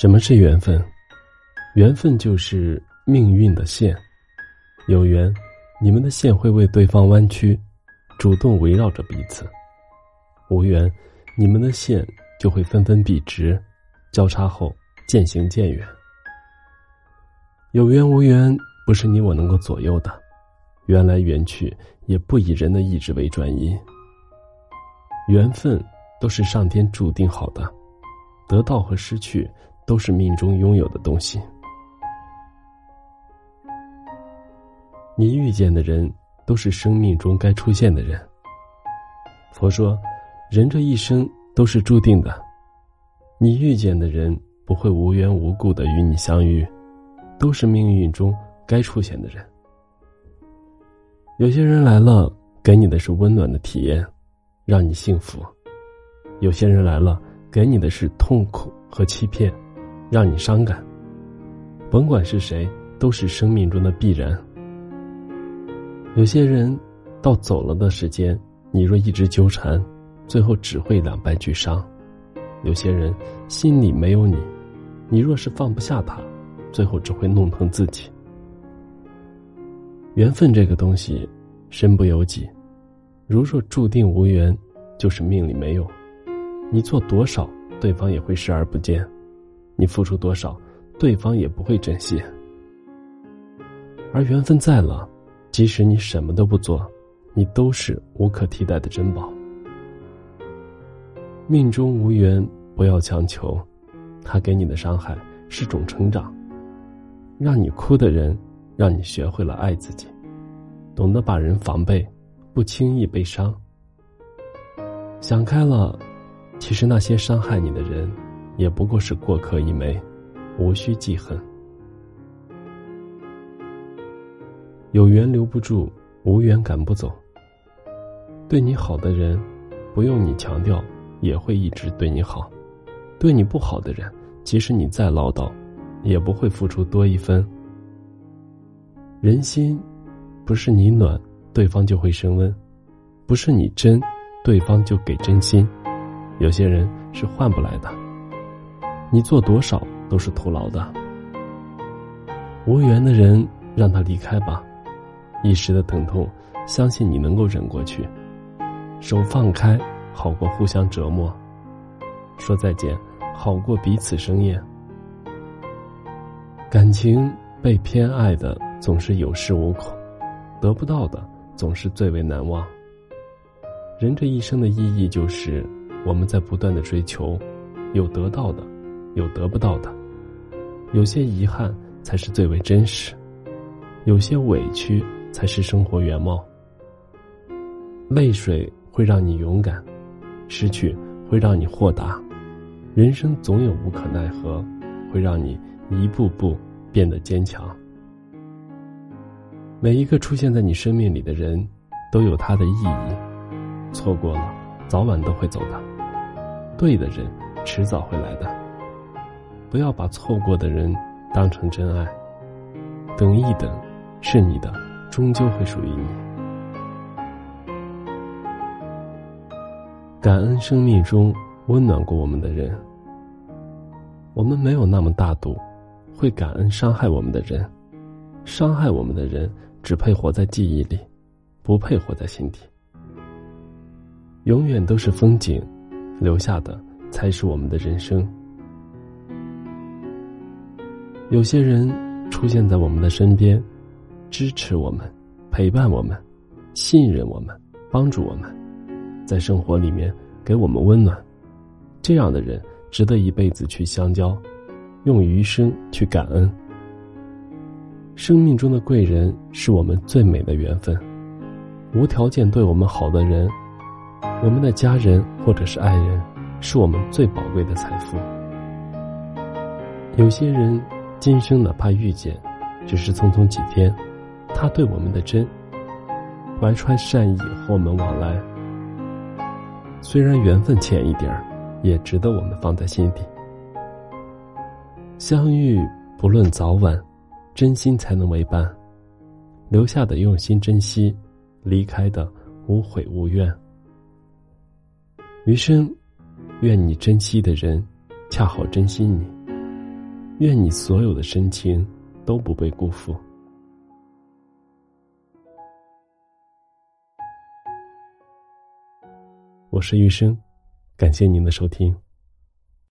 什么是缘分？缘分就是命运的线，有缘，你们的线会为对方弯曲，主动围绕着彼此；无缘，你们的线就会纷纷笔直，交叉后渐行渐远。有缘无缘，不是你我能够左右的，缘来缘去，也不以人的意志为转移。缘分都是上天注定好的，得到和失去。都是命中拥有的东西。你遇见的人，都是生命中该出现的人。佛说，人这一生都是注定的，你遇见的人不会无缘无故的与你相遇，都是命运中该出现的人。有些人来了，给你的是温暖的体验，让你幸福；有些人来了，给你的是痛苦和欺骗。让你伤感，甭管是谁，都是生命中的必然。有些人到走了的时间，你若一直纠缠，最后只会两败俱伤；有些人心里没有你，你若是放不下他，最后只会弄疼自己。缘分这个东西，身不由己。如若注定无缘，就是命里没有。你做多少，对方也会视而不见。你付出多少，对方也不会珍惜。而缘分在了，即使你什么都不做，你都是无可替代的珍宝。命中无缘，不要强求，他给你的伤害是种成长。让你哭的人，让你学会了爱自己，懂得把人防备，不轻易被伤。想开了，其实那些伤害你的人。也不过是过客一枚，无需记恨。有缘留不住，无缘赶不走。对你好的人，不用你强调，也会一直对你好；对你不好的人，即使你再唠叨，也不会付出多一分。人心，不是你暖，对方就会升温；不是你真，对方就给真心。有些人是换不来的。你做多少都是徒劳的。无缘的人，让他离开吧。一时的疼痛，相信你能够忍过去。手放开，好过互相折磨。说再见，好过彼此生厌。感情被偏爱的总是有恃无恐，得不到的总是最为难忘。人这一生的意义，就是我们在不断的追求，有得到的。有得不到的，有些遗憾才是最为真实，有些委屈才是生活原貌。泪水会让你勇敢，失去会让你豁达，人生总有无可奈何，会让你一步步变得坚强。每一个出现在你生命里的人，都有他的意义，错过了，早晚都会走的；对的人，迟早会来的。不要把错过的人当成真爱，等一等，是你的，终究会属于你。感恩生命中温暖过我们的人，我们没有那么大度，会感恩伤害我们的人，伤害我们的人只配活在记忆里，不配活在心底。永远都是风景，留下的才是我们的人生。有些人出现在我们的身边，支持我们，陪伴我们，信任我们，帮助我们，在生活里面给我们温暖。这样的人值得一辈子去相交，用余生去感恩。生命中的贵人是我们最美的缘分，无条件对我们好的人，我们的家人或者是爱人，是我们最宝贵的财富。有些人。今生哪怕遇见，只是匆匆几天，他对我们的真，怀揣善意和我们往来。虽然缘分浅一点儿，也值得我们放在心底。相遇不论早晚，真心才能为伴。留下的用心珍惜，离开的无悔无怨。余生，愿你珍惜的人，恰好珍惜你。愿你所有的深情都不被辜负。我是余生，感谢您的收听。